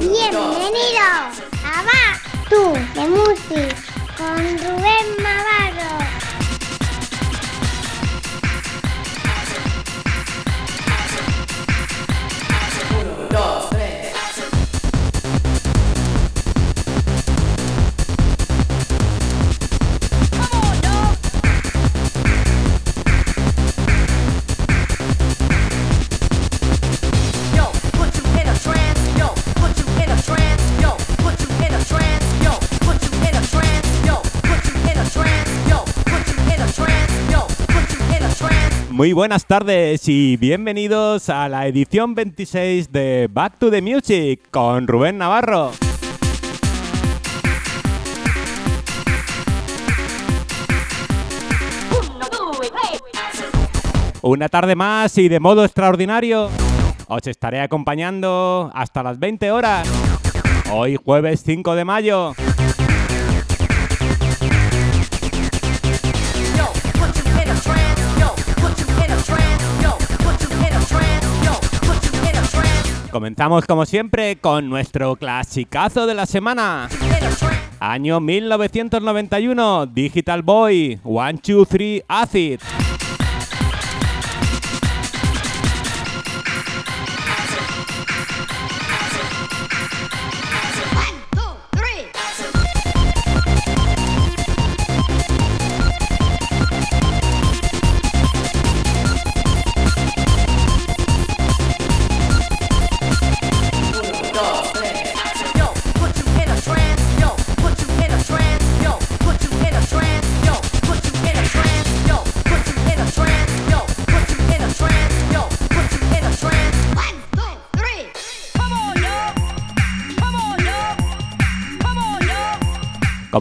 Bienvenidos a Va Tú de Music con Rubén Navarro. Muy buenas tardes y bienvenidos a la edición 26 de Back to the Music con Rubén Navarro. Una tarde más y de modo extraordinario os estaré acompañando hasta las 20 horas. Hoy jueves 5 de mayo. Comenzamos como siempre con nuestro clasicazo de la semana. Año 1991, Digital Boy, 1, 2, 3, Acid.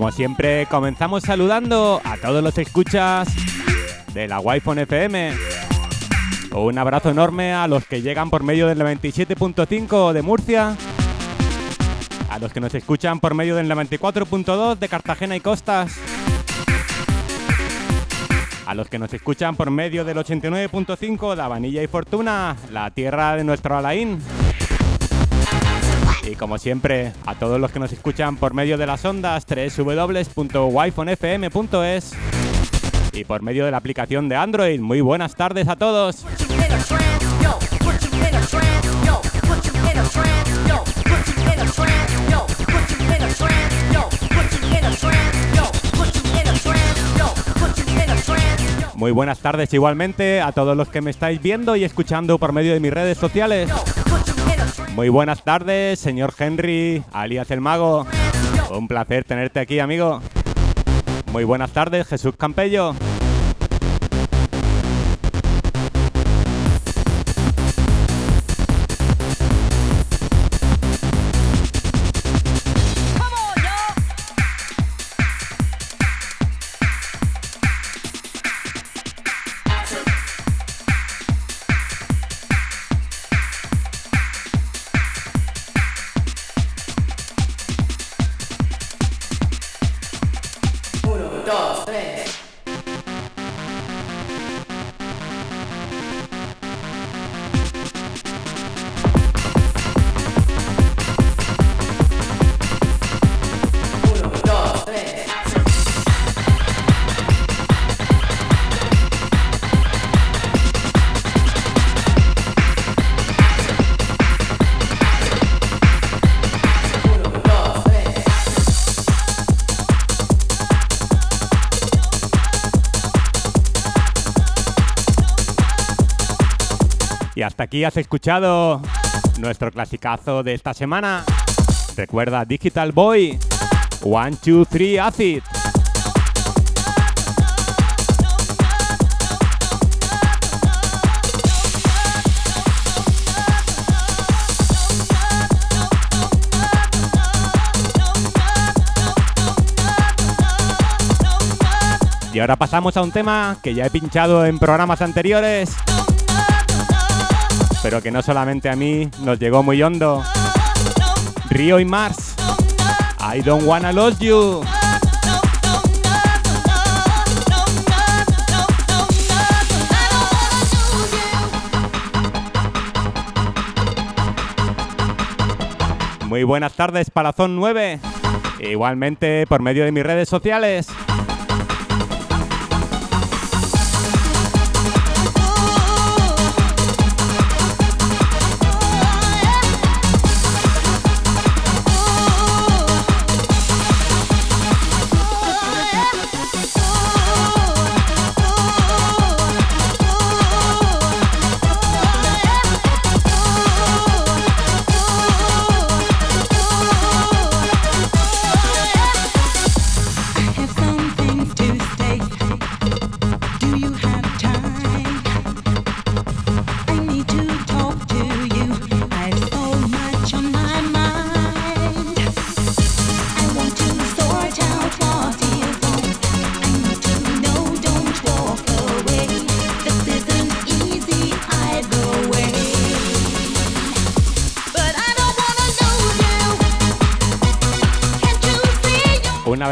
Como siempre, comenzamos saludando a todos los escuchas de la Wi-Fi FM. Un abrazo enorme a los que llegan por medio del 97.5 de Murcia, a los que nos escuchan por medio del 94.2 de Cartagena y Costas, a los que nos escuchan por medio del 89.5 de Avanilla y Fortuna, la tierra de nuestro Alain. Y como siempre, a todos los que nos escuchan por medio de las ondas www.wifonfm.es y por medio de la aplicación de Android. Muy buenas tardes a todos. Muy buenas tardes igualmente a todos los que me estáis viendo y escuchando por medio de mis redes sociales. Muy buenas tardes, señor Henry, alias el mago. Un placer tenerte aquí, amigo. Muy buenas tardes, Jesús Campello. Hasta aquí has escuchado nuestro clasicazo de esta semana. Recuerda Digital Boy, 1, 2, 3, Acid. Y ahora pasamos a un tema que ya he pinchado en programas anteriores, pero que no solamente a mí nos llegó muy hondo. Río y Mars, I don't wanna lose you. Muy buenas tardes, Palazón 9. Igualmente por medio de mis redes sociales.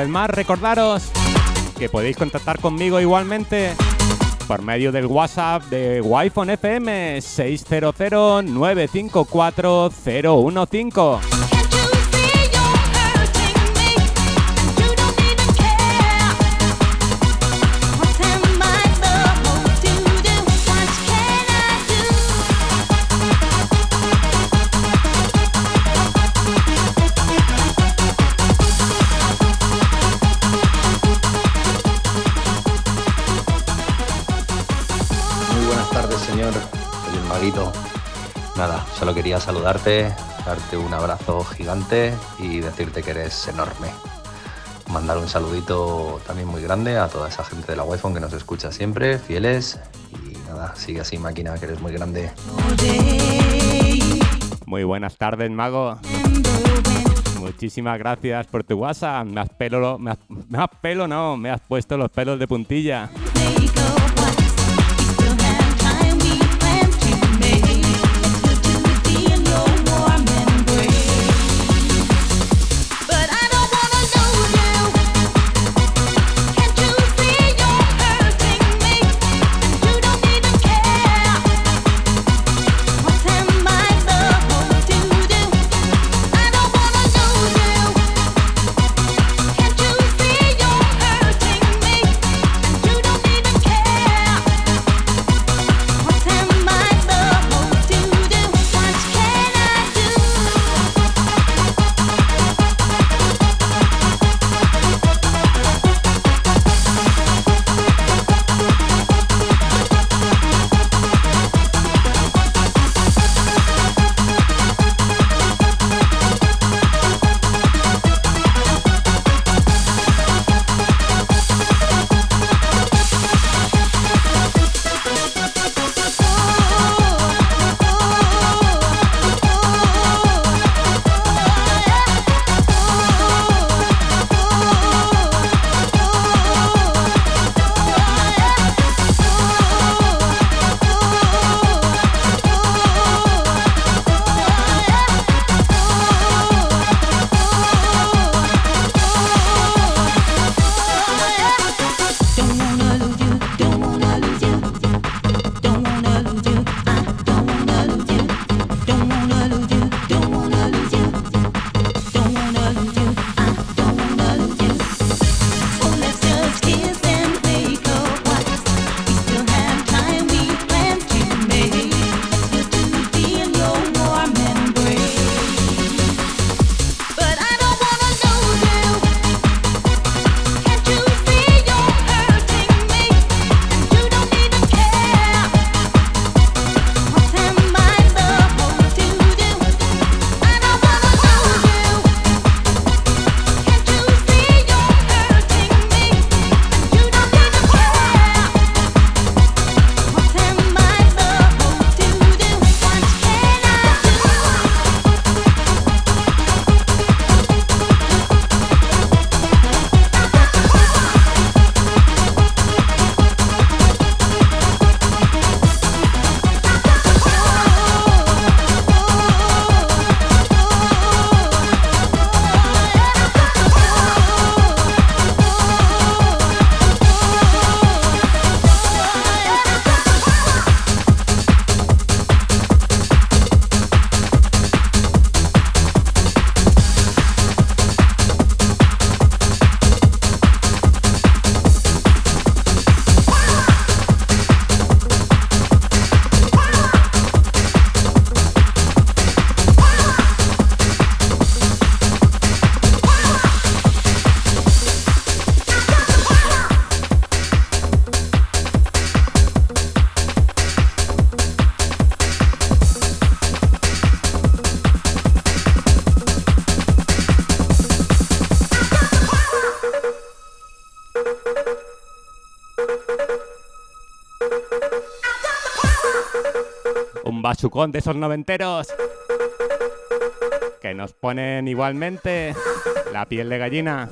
vez más. Recordaros que podéis contactar conmigo igualmente por medio del WhatsApp de Wi-Fi FM 600 954 015. Solo quería saludarte, darte un abrazo gigante y decirte que eres enorme. Mandar un saludito también muy grande a toda esa gente de la Wi-Fi que nos escucha siempre, fieles. Y nada, sigue así, máquina, que eres muy grande. Muy buenas tardes, Mago. Muchísimas gracias por tu WhatsApp. Me has pelo, me me has pelo, no, me has puesto los pelos de puntilla. Basucón de esos noventeros que nos ponen igualmente la piel de gallina.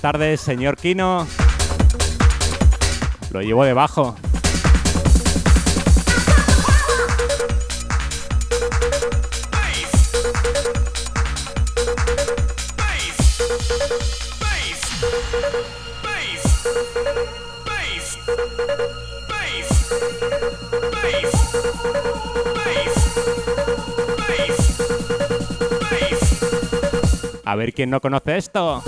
Tardes, señor Kino. Lo llevo debajo. A ver quién no conoce esto.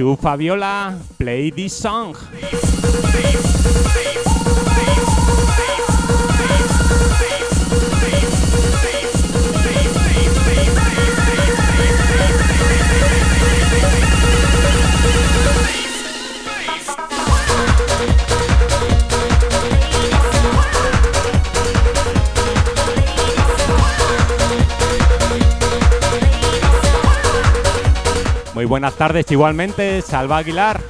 Chu Fabiola, play this song. Buenas tardes igualmente, Salva Aguilar.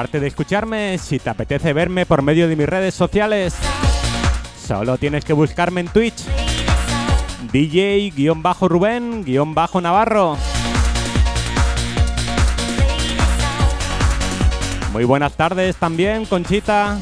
Aparte de escucharme, si te apetece verme por medio de mis redes sociales, solo tienes que buscarme en Twitch. DJ-Rubén-Navarro. Muy buenas tardes también, Conchita.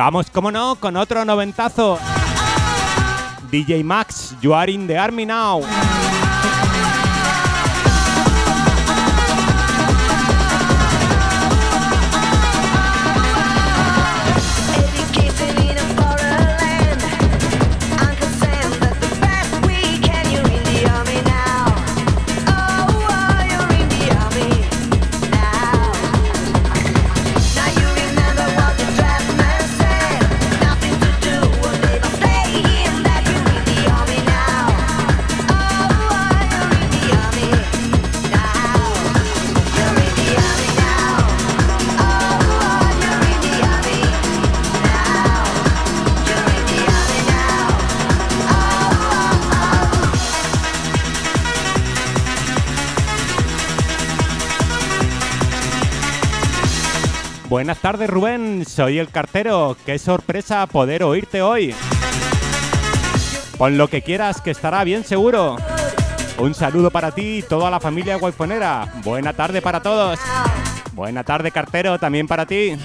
Vamos, como no, con otro noventazo. DJ Max, You Are in the Army Now. tardes Rubén, soy el cartero, qué sorpresa poder oírte hoy. Pon lo que quieras, que estará bien seguro. Un saludo para ti y toda la familia guayfonera. Buena tarde para todos. Buena tarde cartero, también para ti.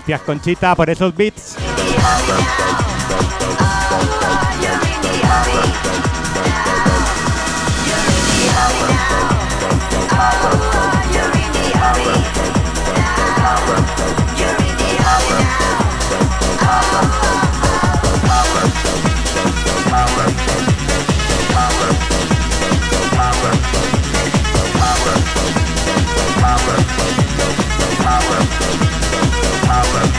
Gracias Conchita por esos beats. Papa.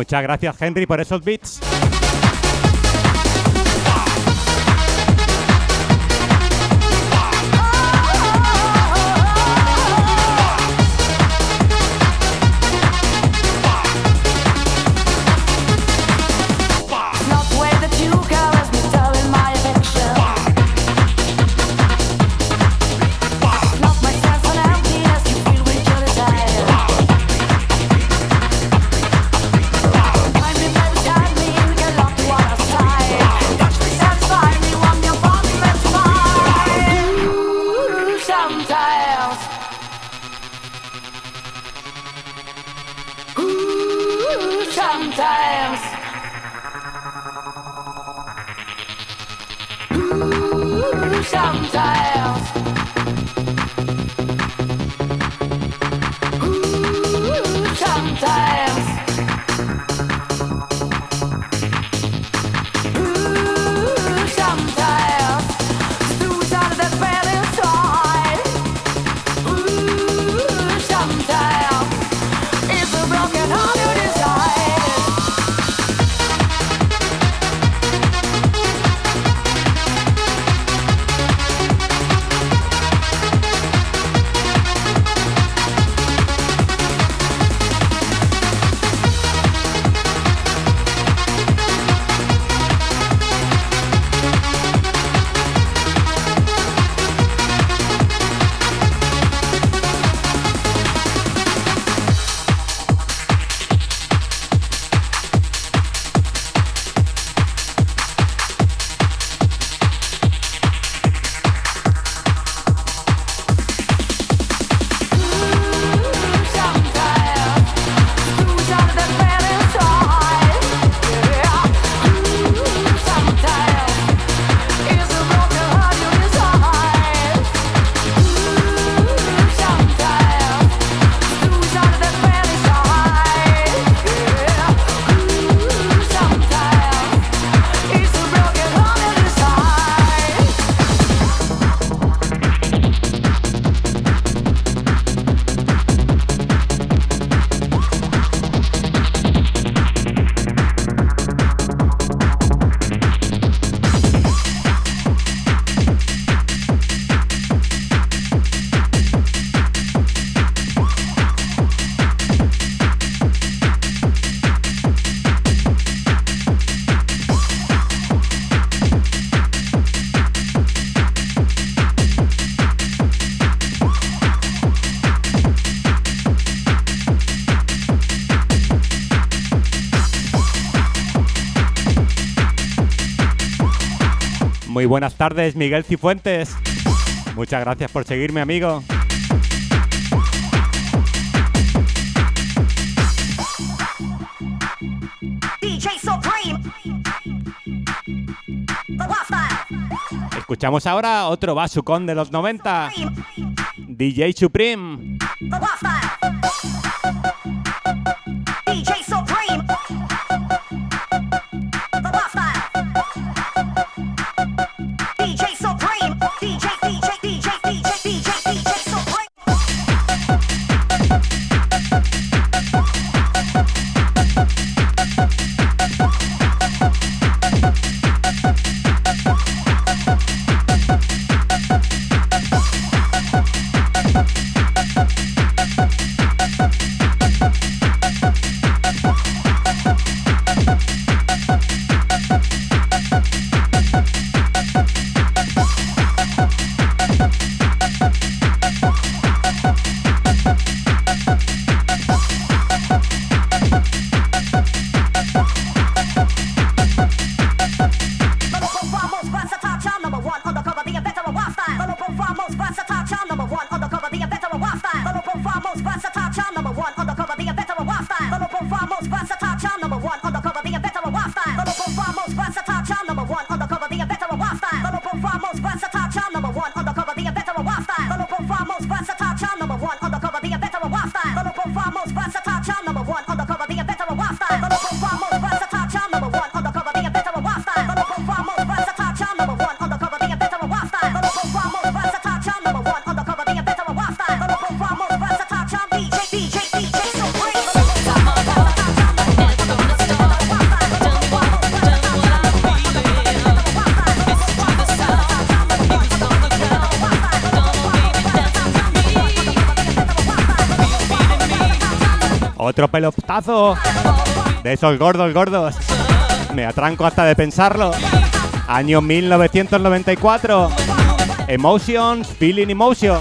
Muchas gracias Henry por esos beats. Muy buenas tardes, Miguel Cifuentes. Muchas gracias por seguirme, amigo. Escuchamos ahora otro Basucón de los 90. DJ Supreme. Otro pelotazo. De esos gordos, gordos. Me atranco hasta de pensarlo. Año 1994. Emotions, Feeling Emotion.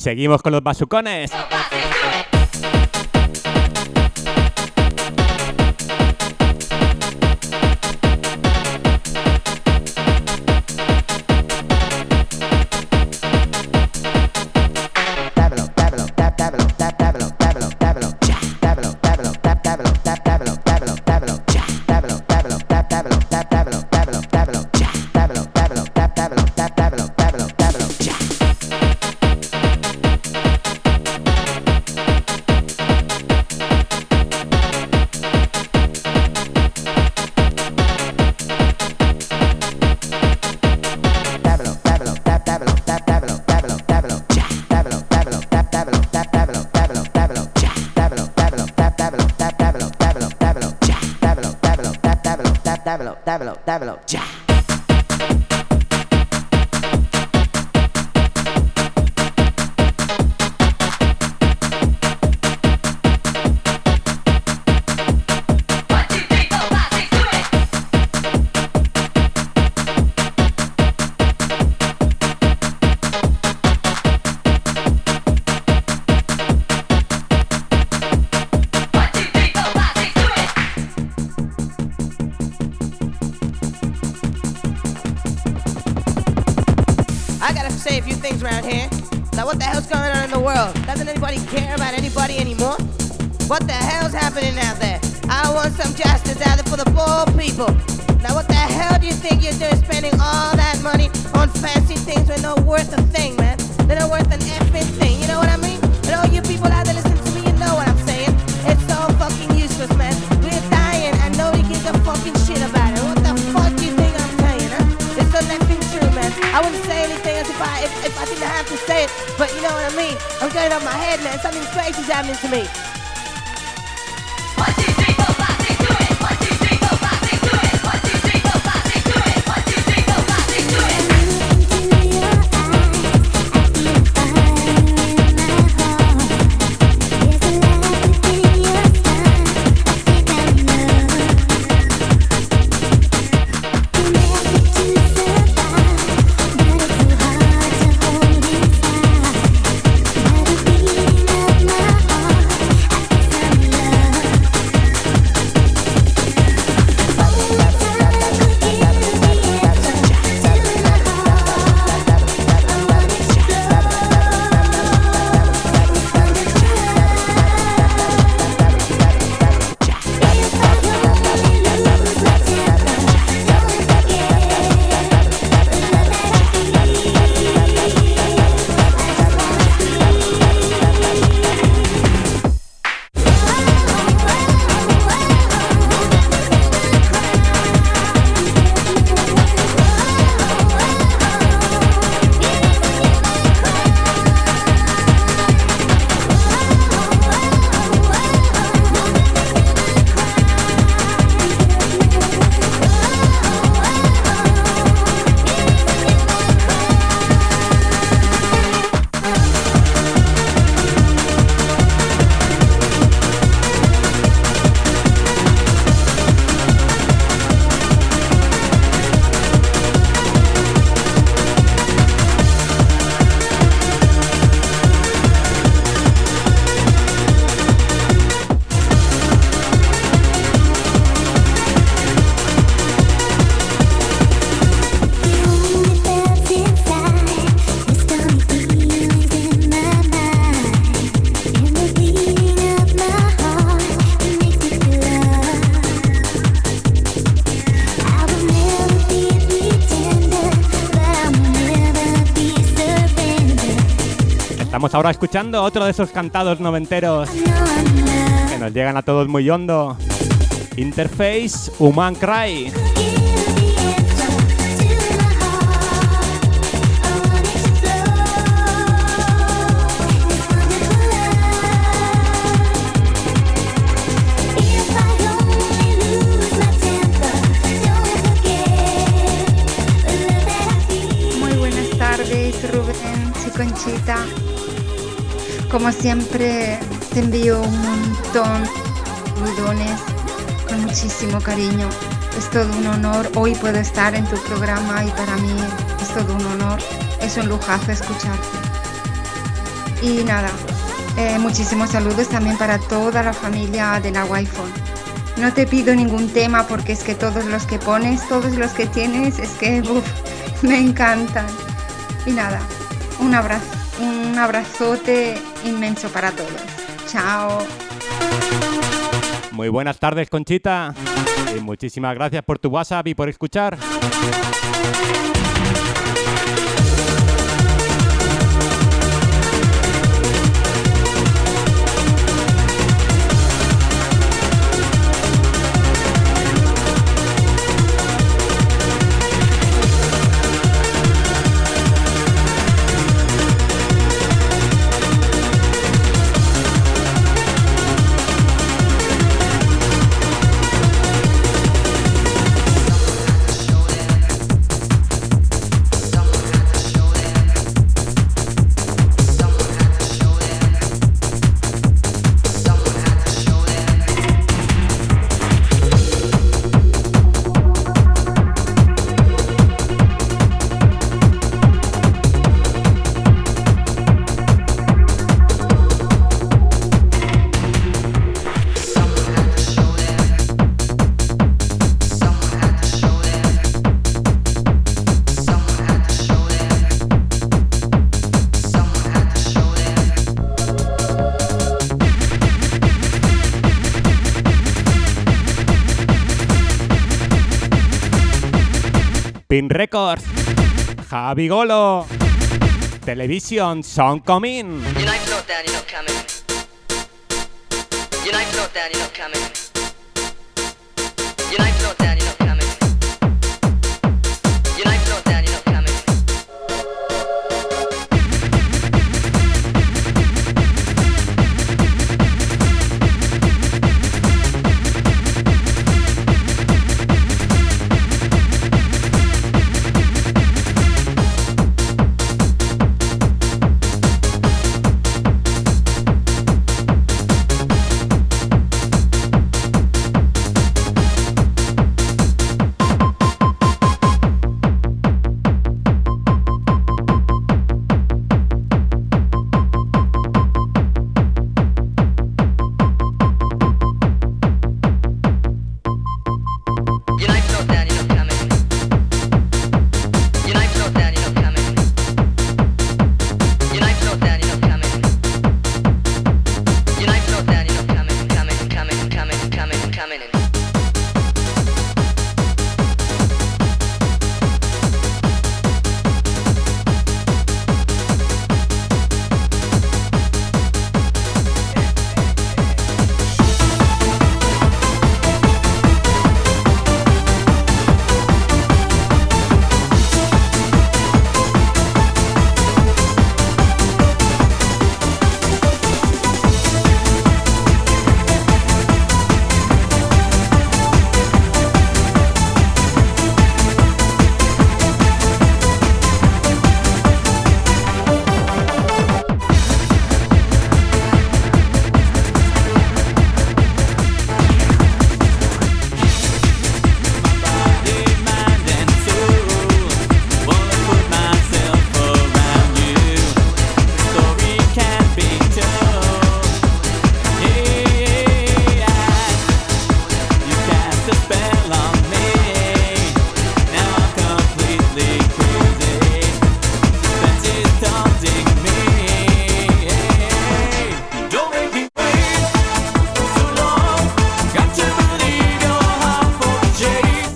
seguimos con los basucones. Care about anybody anymore? What the hell's happening out there? I want some justice out there for the poor people. Now, what the hell do you think you're doing spending all that money on fancy things when they're not worth a thing, man? They're not worth an effing thing, you know what I mean? And all you people out there but you know what I mean? I'm getting off my head, man. Something crazy's happening to me. Ahora escuchando otro de esos cantados noventeros que nos llegan a todos muy hondo. Interface Human Cry. Como siempre, te envío un montón de saludones con muchísimo cariño. Es todo un honor. Hoy puedo estar en tu programa y para mí es todo un honor. Es un lujazo escucharte. Y nada, eh, muchísimos saludos también para toda la familia de la Wi-Fi. No te pido ningún tema porque es que todos los que pones, todos los que tienes, es que uf, me encantan. Y nada, un abrazo, un abrazote inmenso para todos. Chao. Muy buenas tardes, Conchita. Y muchísimas gracias por tu WhatsApp y por escuchar. Javi Golo, Television Song Coming.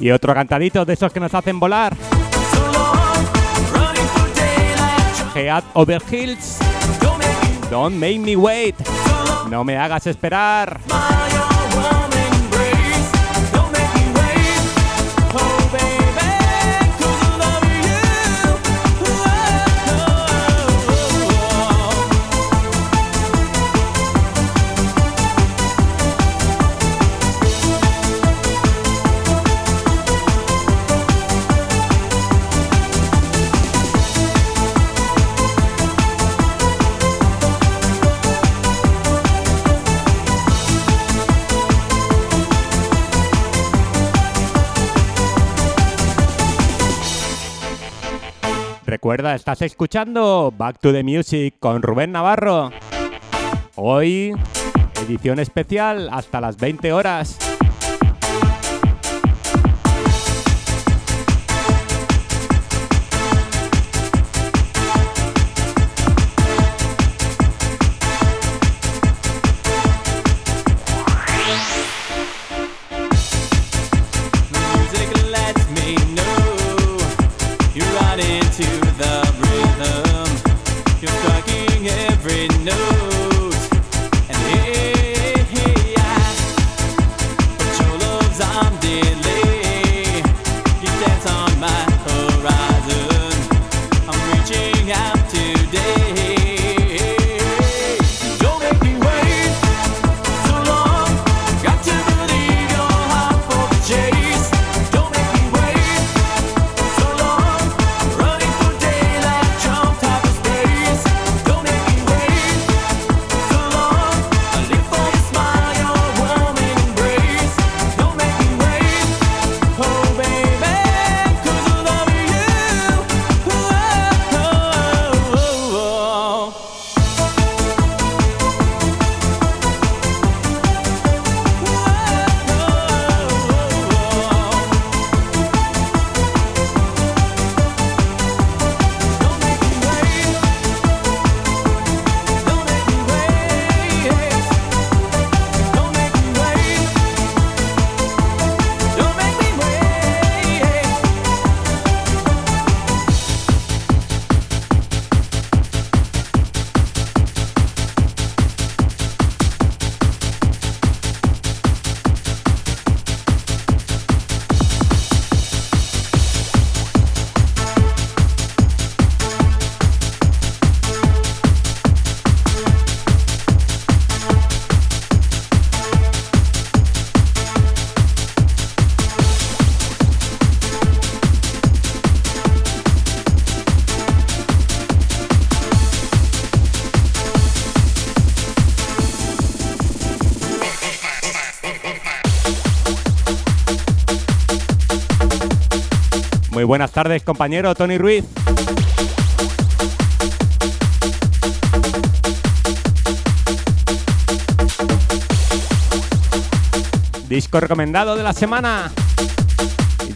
Y otro cantadito de esos que nos hacen volar. Head over heels. Don't make me wait. No me hagas esperar. Recuerda, estás escuchando Back to the Music con Rubén Navarro. Hoy, edición especial hasta las 20 horas. Buenas tardes, compañero Tony Ruiz. Disco recomendado de la semana.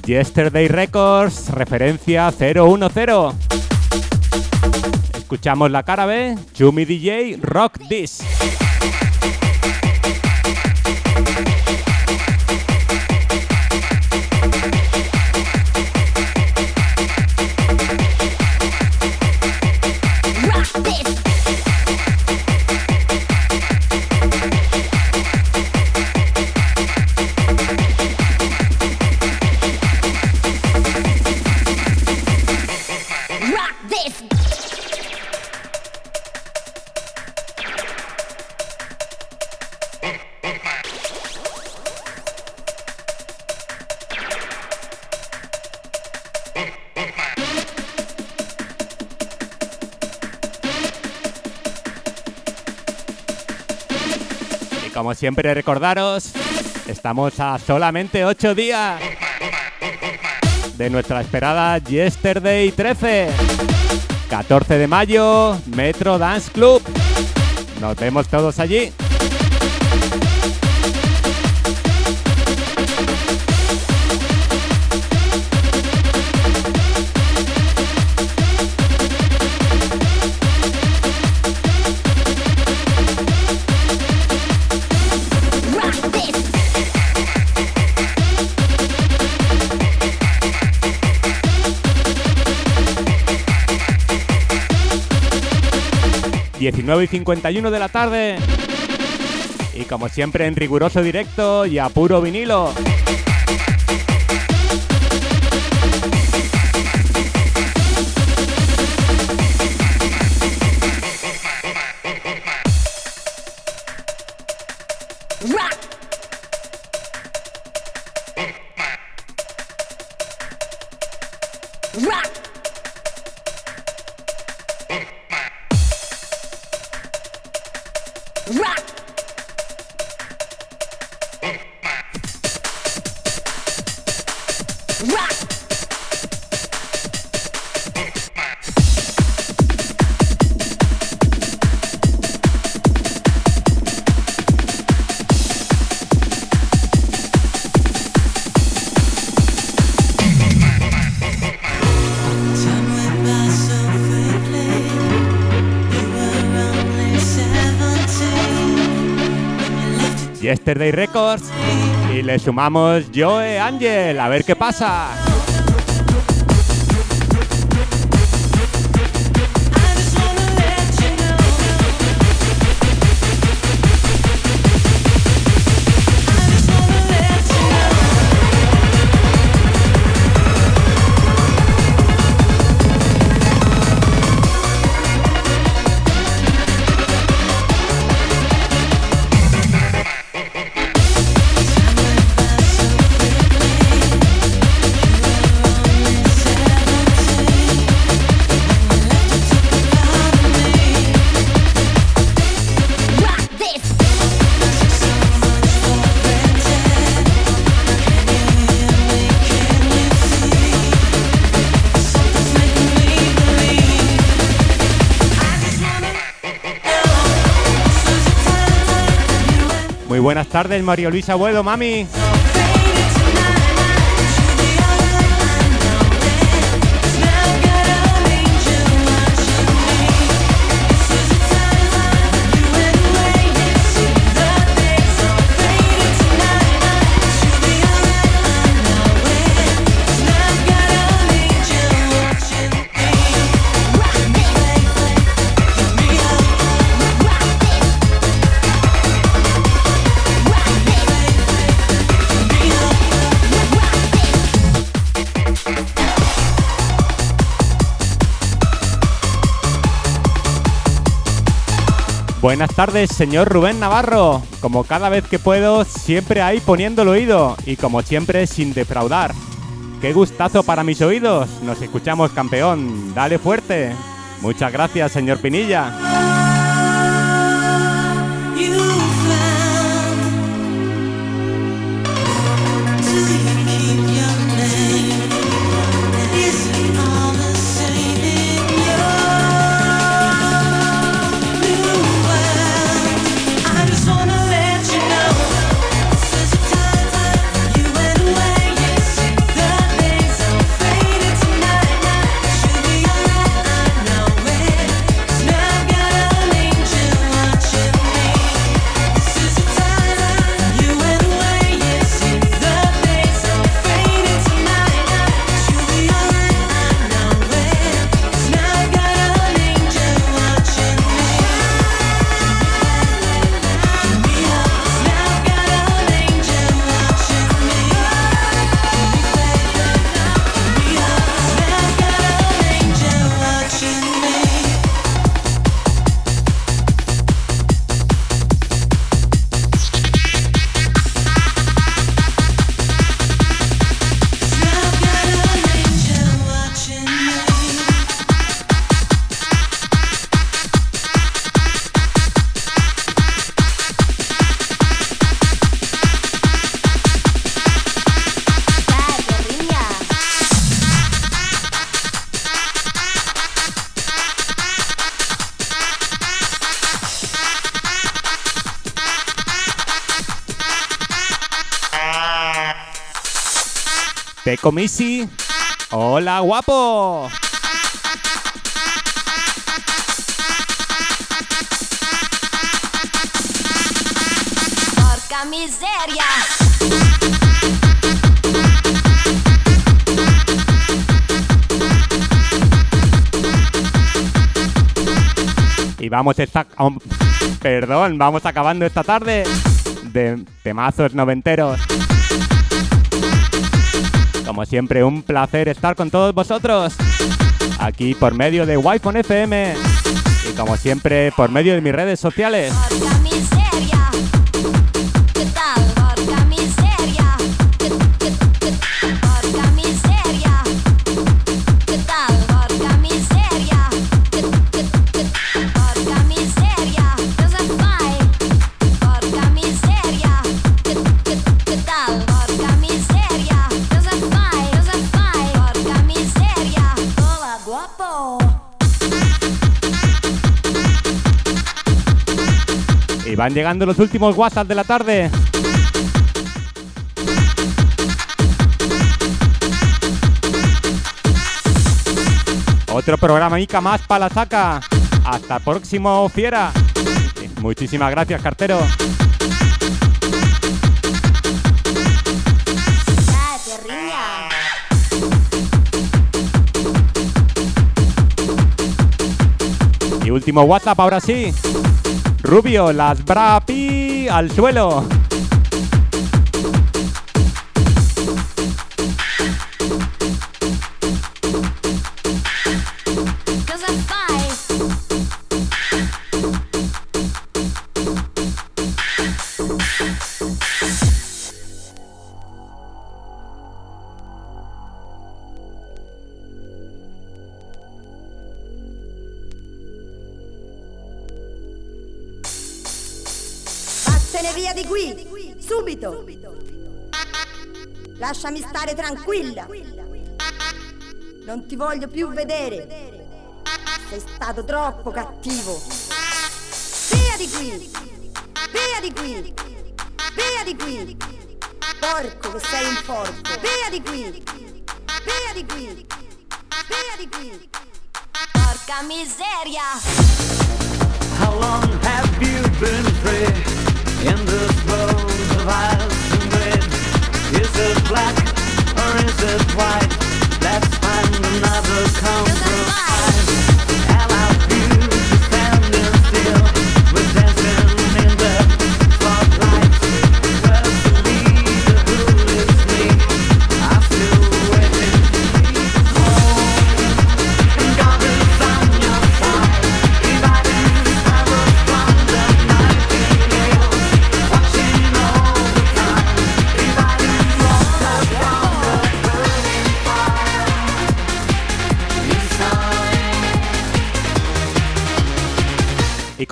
Yesterday Records, referencia 010. Escuchamos la cara B, Chumi DJ, Rock This. Siempre recordaros, estamos a solamente 8 días de nuestra esperada Yesterday 13. 14 de mayo, Metro Dance Club. Nos vemos todos allí. 19 y 51 de la tarde. Y como siempre en riguroso directo y a puro vinilo. Yesterday Records. Y le sumamos Joe Angel. A ver qué pasa. Muy buenas tardes, Mario Luisa Buedo, mami. Buenas tardes, señor Rubén Navarro. Como cada vez que puedo, siempre ahí poniendo el oído y como siempre sin defraudar. Qué gustazo para mis oídos. Nos escuchamos, campeón. Dale fuerte. Muchas gracias, señor Pinilla. Peco Misi. Hola, guapo. Porca miseria. Y vamos esta... Perdón, vamos acabando esta tarde de temazos noventeros. Como siempre, un placer estar con todos vosotros. Aquí por medio de Wi-Fi FM. Y como siempre, por medio de mis redes sociales. Van llegando los últimos WhatsApp de la tarde. Otro programa Ica más para la saca. Hasta el próximo fiera. Muchísimas gracias, cartero. Y último WhatsApp ahora sí. Rubio, las brapi al suelo. Tranquilla. Non ti voglio più vedere. Sei stato troppo cattivo. Via di qui! Via di qui! Via di qui! Porco che sei un porco! Via di qui! Via di qui! Via di qui! Porca miseria. How long have you been free in this world of ice and red? Is it black or is it white? Let's find another compromise.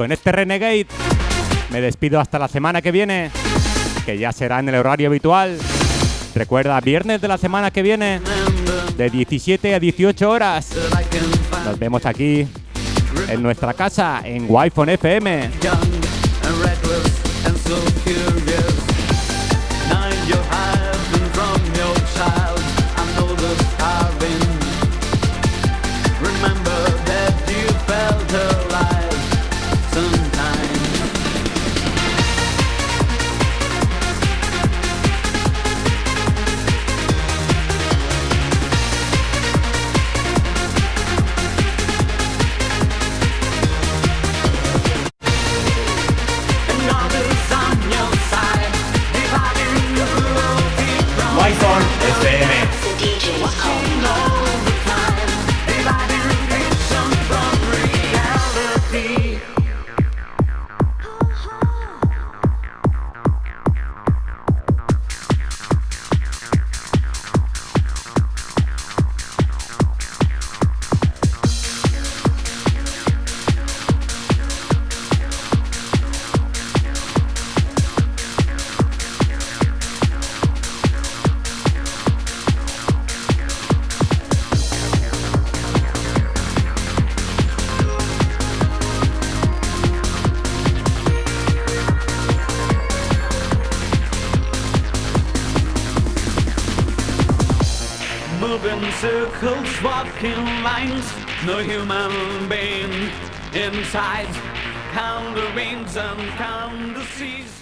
Con este Renegade me despido hasta la semana que viene, que ya será en el horario habitual. Recuerda, viernes de la semana que viene, de 17 a 18 horas. Nos vemos aquí en nuestra casa, en Wi-Fi FM. Circles, walking lines. No human being inside. Count the rains and count the seas.